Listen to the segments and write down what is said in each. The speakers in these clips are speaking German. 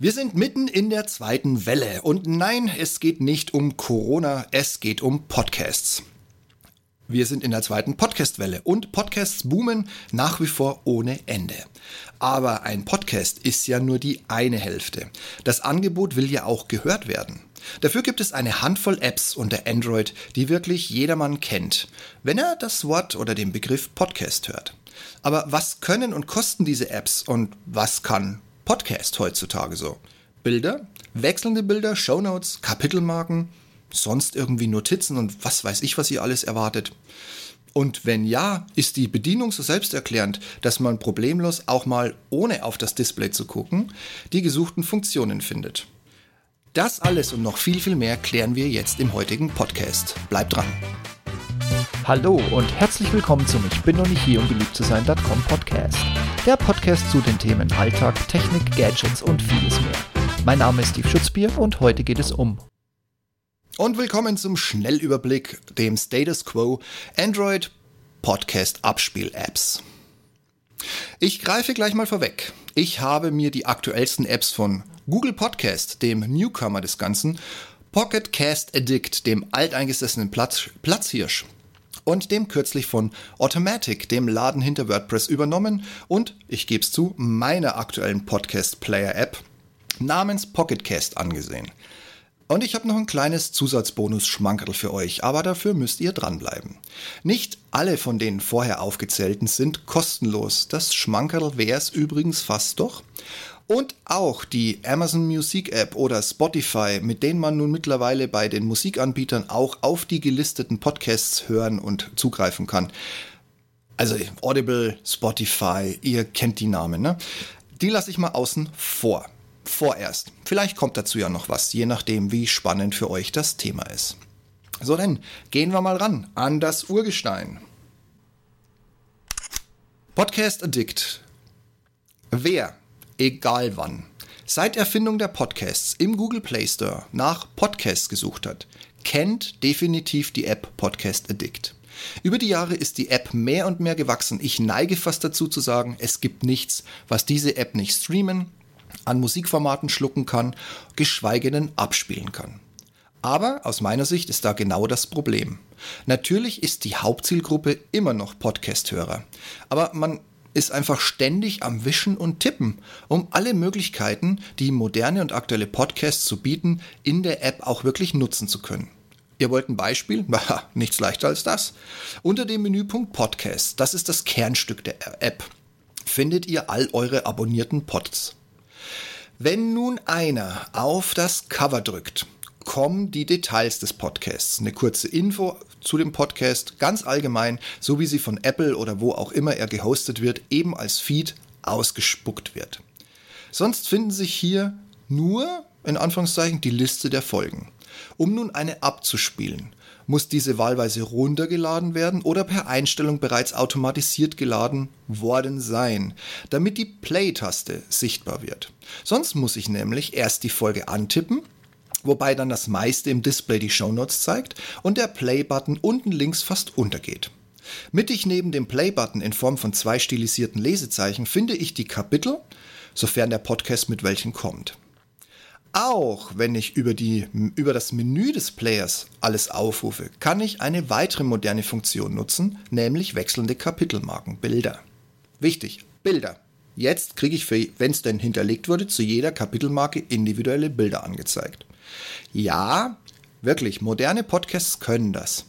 Wir sind mitten in der zweiten Welle und nein, es geht nicht um Corona, es geht um Podcasts. Wir sind in der zweiten Podcast-Welle und Podcasts boomen nach wie vor ohne Ende. Aber ein Podcast ist ja nur die eine Hälfte. Das Angebot will ja auch gehört werden. Dafür gibt es eine Handvoll Apps unter Android, die wirklich jedermann kennt, wenn er das Wort oder den Begriff Podcast hört. Aber was können und kosten diese Apps und was kann Podcast heutzutage so? Bilder, wechselnde Bilder, Shownotes, Kapitelmarken, sonst irgendwie Notizen und was weiß ich, was ihr alles erwartet. Und wenn ja, ist die Bedienung so selbsterklärend, dass man problemlos auch mal ohne auf das Display zu gucken, die gesuchten Funktionen findet. Das alles und noch viel, viel mehr klären wir jetzt im heutigen Podcast. Bleibt dran! Hallo und herzlich willkommen zum Ich bin noch nicht hier, um beliebt zu sein.com Podcast. Der Podcast zu den Themen Alltag, Technik, Gadgets und vieles mehr. Mein Name ist Steve Schutzbier und heute geht es um. Und willkommen zum Schnellüberblick, dem Status Quo Android Podcast Abspiel Apps. Ich greife gleich mal vorweg. Ich habe mir die aktuellsten Apps von Google Podcast, dem Newcomer des Ganzen, Pocket Cast Addict, dem alteingesessenen Platz, Platzhirsch, und dem kürzlich von Automatic, dem Laden hinter WordPress, übernommen und, ich gebe es zu, meiner aktuellen Podcast-Player-App namens Pocketcast angesehen. Und ich habe noch ein kleines Zusatzbonus-Schmankerl für euch, aber dafür müsst ihr dranbleiben. Nicht alle von den vorher aufgezählten sind kostenlos. Das Schmankerl wäre es übrigens fast doch. Und auch die Amazon Music App oder Spotify, mit denen man nun mittlerweile bei den Musikanbietern auch auf die gelisteten Podcasts hören und zugreifen kann. Also Audible, Spotify, ihr kennt die Namen, ne? Die lasse ich mal außen vor. Vorerst. Vielleicht kommt dazu ja noch was, je nachdem, wie spannend für euch das Thema ist. So, dann gehen wir mal ran an das Urgestein. Podcast Addict. Wer egal wann, seit Erfindung der Podcasts im Google Play Store nach Podcasts gesucht hat, kennt definitiv die App Podcast Addict. Über die Jahre ist die App mehr und mehr gewachsen. Ich neige fast dazu zu sagen, es gibt nichts, was diese App nicht streamen, an Musikformaten schlucken kann, geschweige denn abspielen kann. Aber aus meiner Sicht ist da genau das Problem. Natürlich ist die Hauptzielgruppe immer noch Podcast-Hörer. Aber man ist einfach ständig am Wischen und Tippen, um alle Möglichkeiten, die moderne und aktuelle Podcasts zu bieten, in der App auch wirklich nutzen zu können. Ihr wollt ein Beispiel? Nichts leichter als das. Unter dem Menüpunkt Podcast, das ist das Kernstück der App, findet ihr all eure abonnierten Pods. Wenn nun einer auf das Cover drückt, kommen die Details des Podcasts. Eine kurze Info zu dem Podcast, ganz allgemein, so wie sie von Apple oder wo auch immer er gehostet wird, eben als Feed ausgespuckt wird. Sonst finden sich hier nur, in Anführungszeichen, die Liste der Folgen. Um nun eine abzuspielen, muss diese wahlweise runtergeladen werden oder per Einstellung bereits automatisiert geladen worden sein, damit die Play-Taste sichtbar wird. Sonst muss ich nämlich erst die Folge antippen wobei dann das meiste im Display die Shownotes zeigt und der Play-Button unten links fast untergeht. Mittig neben dem Play-Button in Form von zwei stilisierten Lesezeichen finde ich die Kapitel, sofern der Podcast mit welchen kommt. Auch wenn ich über, die, über das Menü des Players alles aufrufe, kann ich eine weitere moderne Funktion nutzen, nämlich wechselnde Kapitelmarken, Bilder. Wichtig, Bilder. Jetzt kriege ich, wenn es denn hinterlegt wurde, zu jeder Kapitelmarke individuelle Bilder angezeigt. Ja, wirklich, moderne Podcasts können das.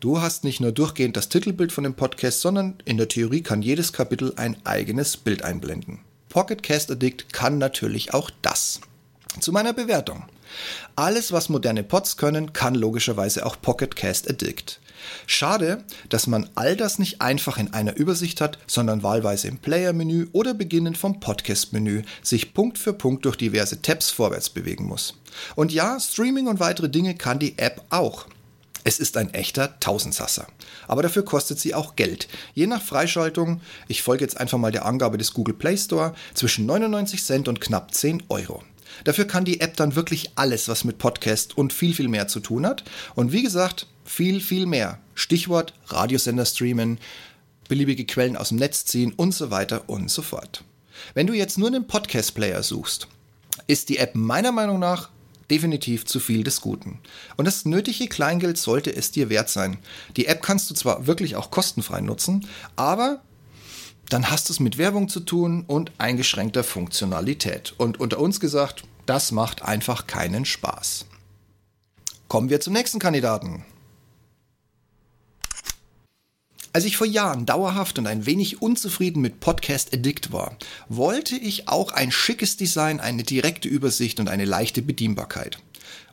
Du hast nicht nur durchgehend das Titelbild von dem Podcast, sondern in der Theorie kann jedes Kapitel ein eigenes Bild einblenden. Pocket Cast Addict kann natürlich auch das. Zu meiner Bewertung. Alles, was moderne Pods können, kann logischerweise auch Pocket Cast Addict. Schade, dass man all das nicht einfach in einer Übersicht hat, sondern wahlweise im Player-Menü oder beginnend vom Podcast-Menü sich Punkt für Punkt durch diverse Tabs vorwärts bewegen muss. Und ja, Streaming und weitere Dinge kann die App auch. Es ist ein echter Tausendsasser. Aber dafür kostet sie auch Geld. Je nach Freischaltung, ich folge jetzt einfach mal der Angabe des Google Play Store, zwischen 99 Cent und knapp 10 Euro. Dafür kann die App dann wirklich alles, was mit Podcast und viel, viel mehr zu tun hat. Und wie gesagt, viel, viel mehr. Stichwort Radiosender streamen, beliebige Quellen aus dem Netz ziehen und so weiter und so fort. Wenn du jetzt nur einen Podcast-Player suchst, ist die App meiner Meinung nach definitiv zu viel des Guten. Und das nötige Kleingeld sollte es dir wert sein. Die App kannst du zwar wirklich auch kostenfrei nutzen, aber dann hast du es mit Werbung zu tun und eingeschränkter Funktionalität. Und unter uns gesagt, das macht einfach keinen Spaß. Kommen wir zum nächsten Kandidaten. Als ich vor Jahren dauerhaft und ein wenig unzufrieden mit Podcast Addict war, wollte ich auch ein schickes Design, eine direkte Übersicht und eine leichte Bedienbarkeit.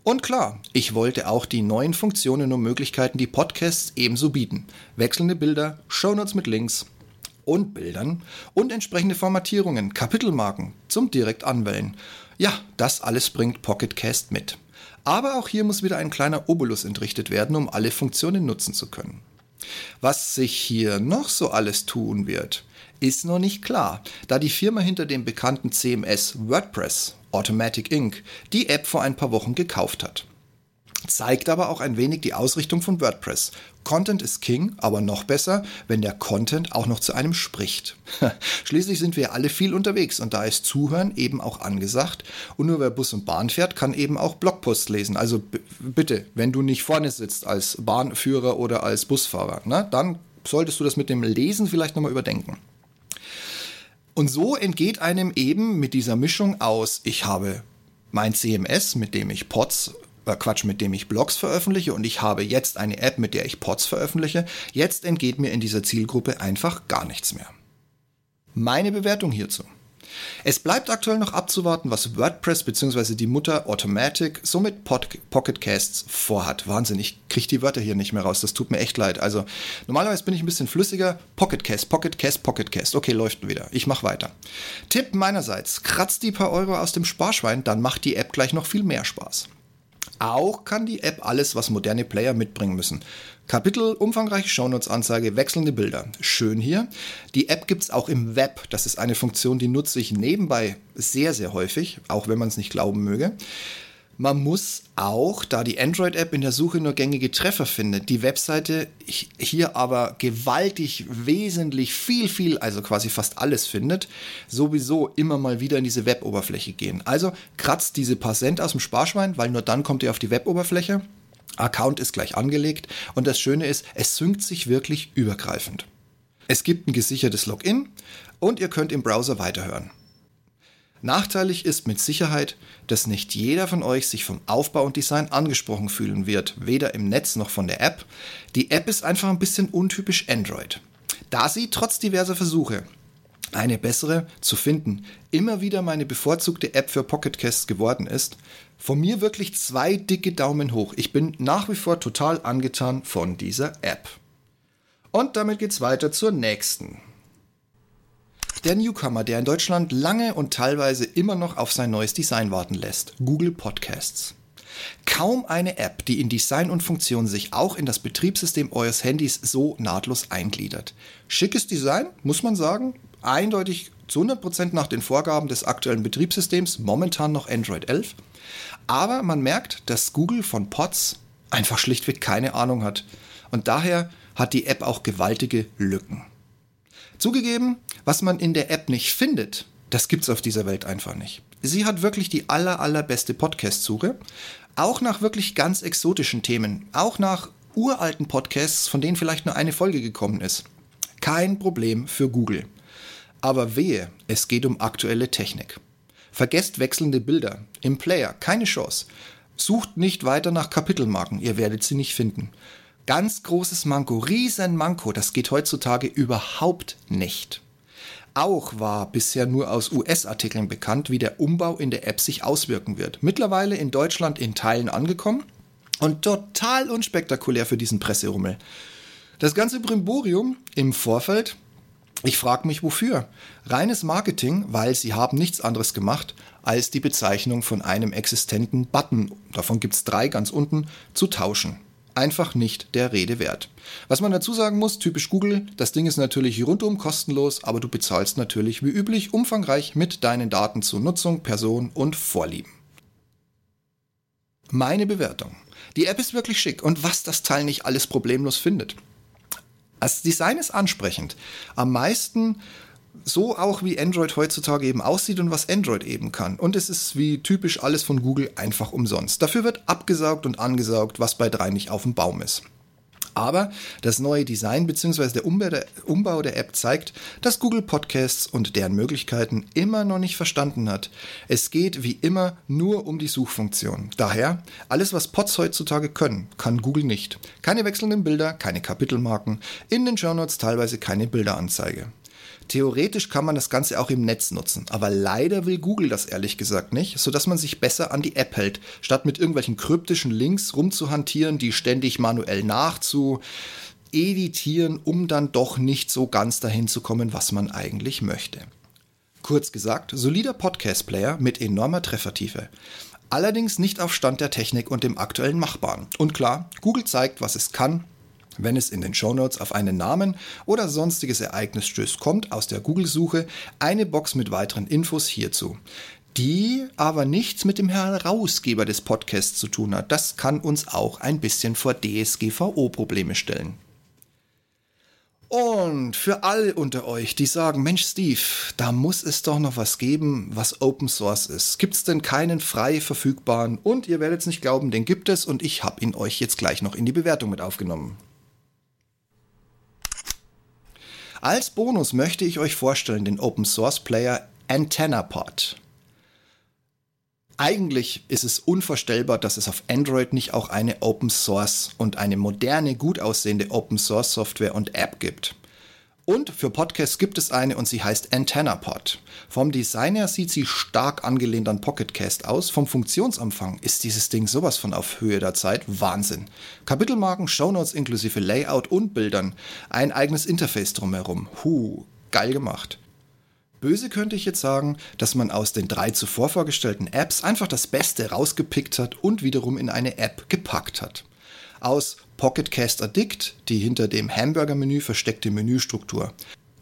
Und klar, ich wollte auch die neuen Funktionen und Möglichkeiten, die Podcasts ebenso bieten. Wechselnde Bilder, Shownotes mit Links und Bildern und entsprechende Formatierungen, Kapitelmarken zum direkt anwählen. Ja, das alles bringt Pocketcast mit. Aber auch hier muss wieder ein kleiner Obolus entrichtet werden, um alle Funktionen nutzen zu können. Was sich hier noch so alles tun wird, ist noch nicht klar, da die Firma hinter dem bekannten CMS WordPress, Automatic Inc., die App vor ein paar Wochen gekauft hat zeigt aber auch ein wenig die Ausrichtung von WordPress. Content ist King, aber noch besser, wenn der Content auch noch zu einem spricht. Schließlich sind wir alle viel unterwegs und da ist Zuhören eben auch angesagt. Und nur wer Bus und Bahn fährt, kann eben auch Blogposts lesen. Also bitte, wenn du nicht vorne sitzt als Bahnführer oder als Busfahrer, ne, dann solltest du das mit dem Lesen vielleicht nochmal überdenken. Und so entgeht einem eben mit dieser Mischung aus, ich habe mein CMS, mit dem ich Pods äh, Quatsch, mit dem ich Blogs veröffentliche und ich habe jetzt eine App, mit der ich Pods veröffentliche. Jetzt entgeht mir in dieser Zielgruppe einfach gar nichts mehr. Meine Bewertung hierzu. Es bleibt aktuell noch abzuwarten, was WordPress bzw. die Mutter Automatic somit Pod Pocket Casts vorhat. Wahnsinn, ich kriege die Wörter hier nicht mehr raus, das tut mir echt leid. Also normalerweise bin ich ein bisschen flüssiger. Pocket Cast, Pocket Cast, Pocket Cast. Okay, läuft wieder. Ich mache weiter. Tipp meinerseits, kratzt die paar Euro aus dem Sparschwein, dann macht die App gleich noch viel mehr Spaß. Auch kann die App alles, was moderne Player mitbringen müssen. Kapitel, umfangreiche Shownotes-Anzeige, wechselnde Bilder. Schön hier. Die App gibt es auch im Web. Das ist eine Funktion, die nutze ich nebenbei sehr, sehr häufig, auch wenn man es nicht glauben möge. Man muss auch, da die Android-App in der Suche nur gängige Treffer findet, die Webseite hier aber gewaltig, wesentlich, viel, viel, also quasi fast alles findet, sowieso immer mal wieder in diese Web-Oberfläche gehen. Also kratzt diese paar Cent aus dem Sparschwein, weil nur dann kommt ihr auf die Web-Oberfläche. Account ist gleich angelegt und das Schöne ist, es synkt sich wirklich übergreifend. Es gibt ein gesichertes Login und ihr könnt im Browser weiterhören. Nachteilig ist mit Sicherheit, dass nicht jeder von euch sich vom Aufbau und Design angesprochen fühlen wird, weder im Netz noch von der App. Die App ist einfach ein bisschen untypisch Android. Da sie trotz diverser Versuche eine bessere zu finden, immer wieder meine bevorzugte App für Pocketcasts geworden ist, von mir wirklich zwei dicke Daumen hoch. Ich bin nach wie vor total angetan von dieser App. Und damit geht's weiter zur nächsten. Der Newcomer, der in Deutschland lange und teilweise immer noch auf sein neues Design warten lässt, Google Podcasts. Kaum eine App, die in Design und Funktion sich auch in das Betriebssystem eures Handys so nahtlos eingliedert. Schickes Design, muss man sagen, eindeutig zu 100% nach den Vorgaben des aktuellen Betriebssystems, momentan noch Android 11. Aber man merkt, dass Google von Pods einfach schlichtweg keine Ahnung hat. Und daher hat die App auch gewaltige Lücken. Zugegeben, was man in der App nicht findet, das gibt's auf dieser Welt einfach nicht. Sie hat wirklich die aller, allerbeste Podcast-Suche. Auch nach wirklich ganz exotischen Themen. Auch nach uralten Podcasts, von denen vielleicht nur eine Folge gekommen ist. Kein Problem für Google. Aber wehe, es geht um aktuelle Technik. Vergesst wechselnde Bilder. Im Player keine Chance. Sucht nicht weiter nach Kapitelmarken, ihr werdet sie nicht finden. Ganz großes Manko, riesen Manko, das geht heutzutage überhaupt nicht. Auch war bisher nur aus US-Artikeln bekannt, wie der Umbau in der App sich auswirken wird. Mittlerweile in Deutschland in Teilen angekommen und total unspektakulär für diesen Presserummel. Das ganze Brimborium im Vorfeld, ich frage mich wofür. Reines Marketing, weil sie haben nichts anderes gemacht, als die Bezeichnung von einem existenten Button, davon gibt es drei ganz unten, zu tauschen einfach nicht der Rede wert. Was man dazu sagen muss, typisch Google, das Ding ist natürlich rundum kostenlos, aber du bezahlst natürlich wie üblich umfangreich mit deinen Daten zur Nutzung, Person und Vorlieben. Meine Bewertung. Die App ist wirklich schick und was das Teil nicht alles problemlos findet. Das Design ist ansprechend. Am meisten so auch wie Android heutzutage eben aussieht und was Android eben kann. Und es ist wie typisch alles von Google einfach umsonst. Dafür wird abgesaugt und angesaugt, was bei drei nicht auf dem Baum ist. Aber das neue Design bzw. der Umbau der App zeigt, dass Google Podcasts und deren Möglichkeiten immer noch nicht verstanden hat. Es geht wie immer nur um die Suchfunktion. Daher, alles was Pods heutzutage können, kann Google nicht. Keine wechselnden Bilder, keine Kapitelmarken, in den Shownotes teilweise keine Bilderanzeige. Theoretisch kann man das Ganze auch im Netz nutzen, aber leider will Google das ehrlich gesagt nicht, sodass man sich besser an die App hält, statt mit irgendwelchen kryptischen Links rumzuhantieren, die ständig manuell nachzu editieren, um dann doch nicht so ganz dahin zu kommen, was man eigentlich möchte. Kurz gesagt, solider Podcast-Player mit enormer Treffertiefe. Allerdings nicht auf Stand der Technik und dem aktuellen Machbaren. Und klar, Google zeigt, was es kann, wenn es in den Shownotes auf einen Namen oder sonstiges Ereignis stößt, kommt aus der Google-Suche eine Box mit weiteren Infos hierzu die aber nichts mit dem Herausgeber des Podcasts zu tun hat. Das kann uns auch ein bisschen vor DSGVO-Probleme stellen. Und für alle unter euch, die sagen, Mensch Steve, da muss es doch noch was geben, was Open Source ist. Gibt es denn keinen frei verfügbaren? Und ihr werdet es nicht glauben, den gibt es und ich habe ihn euch jetzt gleich noch in die Bewertung mit aufgenommen. Als Bonus möchte ich euch vorstellen den Open Source Player AntennaPod. Eigentlich ist es unvorstellbar, dass es auf Android nicht auch eine Open Source und eine moderne, gut aussehende Open Source Software und App gibt. Und für Podcasts gibt es eine und sie heißt AntennaPod. Vom Design her sieht sie stark angelehnt an Pocketcast aus. Vom Funktionsumfang ist dieses Ding sowas von auf Höhe der Zeit. Wahnsinn. Kapitelmarken, Shownotes inklusive Layout und Bildern. Ein eigenes Interface drumherum. Huh, geil gemacht. Böse könnte ich jetzt sagen, dass man aus den drei zuvor vorgestellten Apps einfach das Beste rausgepickt hat und wiederum in eine App gepackt hat aus Pocket Cast Addict, die hinter dem Hamburger-Menü versteckte Menüstruktur.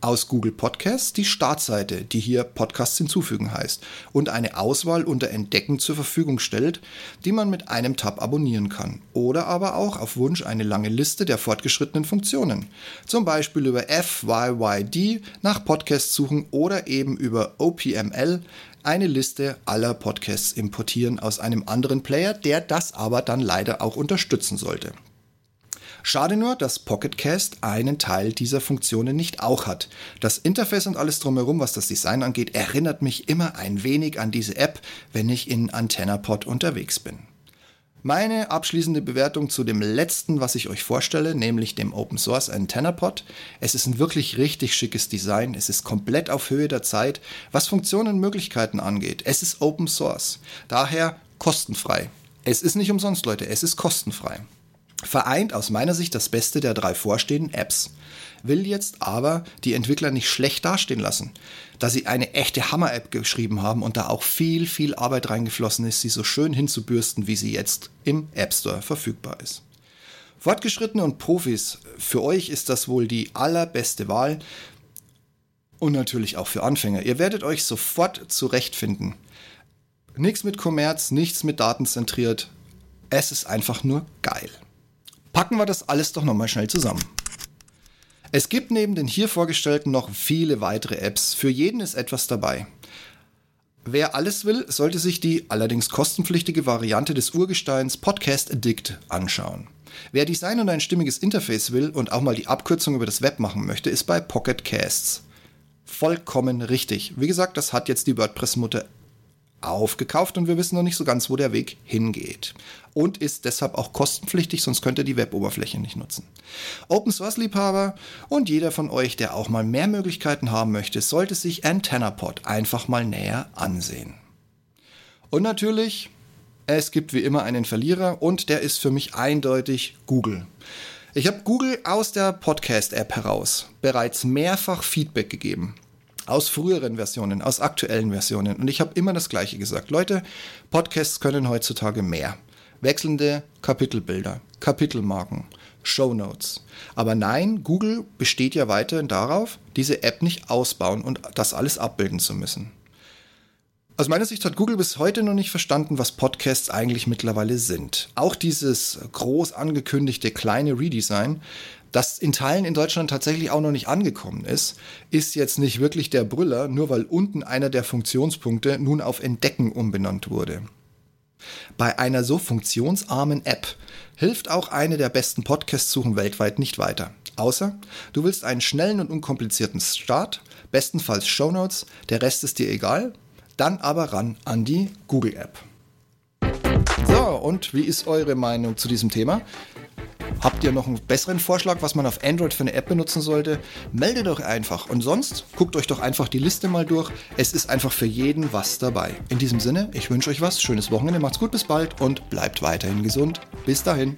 Aus Google Podcasts die Startseite, die hier Podcasts hinzufügen heißt und eine Auswahl unter Entdecken zur Verfügung stellt, die man mit einem Tab abonnieren kann. Oder aber auch auf Wunsch eine lange Liste der fortgeschrittenen Funktionen. Zum Beispiel über FYYD nach Podcasts suchen oder eben über OPML eine Liste aller Podcasts importieren aus einem anderen Player, der das aber dann leider auch unterstützen sollte. Schade nur, dass Pocketcast einen Teil dieser Funktionen nicht auch hat. Das Interface und alles drumherum, was das Design angeht, erinnert mich immer ein wenig an diese App, wenn ich in AntennaPod unterwegs bin. Meine abschließende Bewertung zu dem letzten, was ich euch vorstelle, nämlich dem Open Source AntennaPod. Es ist ein wirklich richtig schickes Design. Es ist komplett auf Höhe der Zeit, was Funktionen und Möglichkeiten angeht. Es ist Open Source. Daher kostenfrei. Es ist nicht umsonst, Leute. Es ist kostenfrei. Vereint aus meiner Sicht das Beste der drei vorstehenden Apps will jetzt aber die Entwickler nicht schlecht dastehen lassen, da sie eine echte Hammer-App geschrieben haben und da auch viel, viel Arbeit reingeflossen ist, sie so schön hinzubürsten, wie sie jetzt im App Store verfügbar ist. Fortgeschrittene und Profis, für euch ist das wohl die allerbeste Wahl und natürlich auch für Anfänger. Ihr werdet euch sofort zurechtfinden. Nichts mit Kommerz, nichts mit Daten zentriert. Es ist einfach nur geil. Packen wir das alles doch nochmal schnell zusammen. Es gibt neben den hier vorgestellten noch viele weitere Apps. Für jeden ist etwas dabei. Wer alles will, sollte sich die allerdings kostenpflichtige Variante des Urgesteins Podcast Addict anschauen. Wer Design und ein stimmiges Interface will und auch mal die Abkürzung über das Web machen möchte, ist bei Pocket Casts. Vollkommen richtig. Wie gesagt, das hat jetzt die WordPress-Mutter aufgekauft und wir wissen noch nicht so ganz, wo der Weg hingeht. Und ist deshalb auch kostenpflichtig, sonst könnt ihr die Web-Oberfläche nicht nutzen. Open Source Liebhaber und jeder von euch, der auch mal mehr Möglichkeiten haben möchte, sollte sich AntennaPod einfach mal näher ansehen. Und natürlich, es gibt wie immer einen Verlierer und der ist für mich eindeutig Google. Ich habe Google aus der Podcast-App heraus bereits mehrfach Feedback gegeben aus früheren Versionen, aus aktuellen Versionen. Und ich habe immer das Gleiche gesagt. Leute, Podcasts können heutzutage mehr. Wechselnde Kapitelbilder, Kapitelmarken, Shownotes. Aber nein, Google besteht ja weiterhin darauf, diese App nicht ausbauen und das alles abbilden zu müssen. Aus meiner Sicht hat Google bis heute noch nicht verstanden, was Podcasts eigentlich mittlerweile sind. Auch dieses groß angekündigte kleine Redesign Dass in Teilen in Deutschland tatsächlich auch noch nicht angekommen ist, ist jetzt nicht wirklich der Brüller, nur weil unten einer der Funktionspunkte nun auf Entdecken umbenannt wurde. Bei einer so funktionsarmen App hilft auch eine der besten Podcast-Suchen weltweit nicht weiter. Außer du willst einen schnellen und unkomplizierten Start, bestenfalls Shownotes, der Rest ist dir egal, dann aber ran an die Google App. So, und wie ist eure Meinung zu diesem Thema? Habt ihr noch einen besseren Vorschlag, was man auf Android für eine App benutzen sollte? Meldet euch einfach. Und sonst guckt euch doch einfach die Liste mal durch. Es ist einfach für jeden was dabei. In diesem Sinne, ich wünsche euch was. Schönes Wochenende, macht's gut, bis bald und bleibt weiterhin gesund. Bis dahin.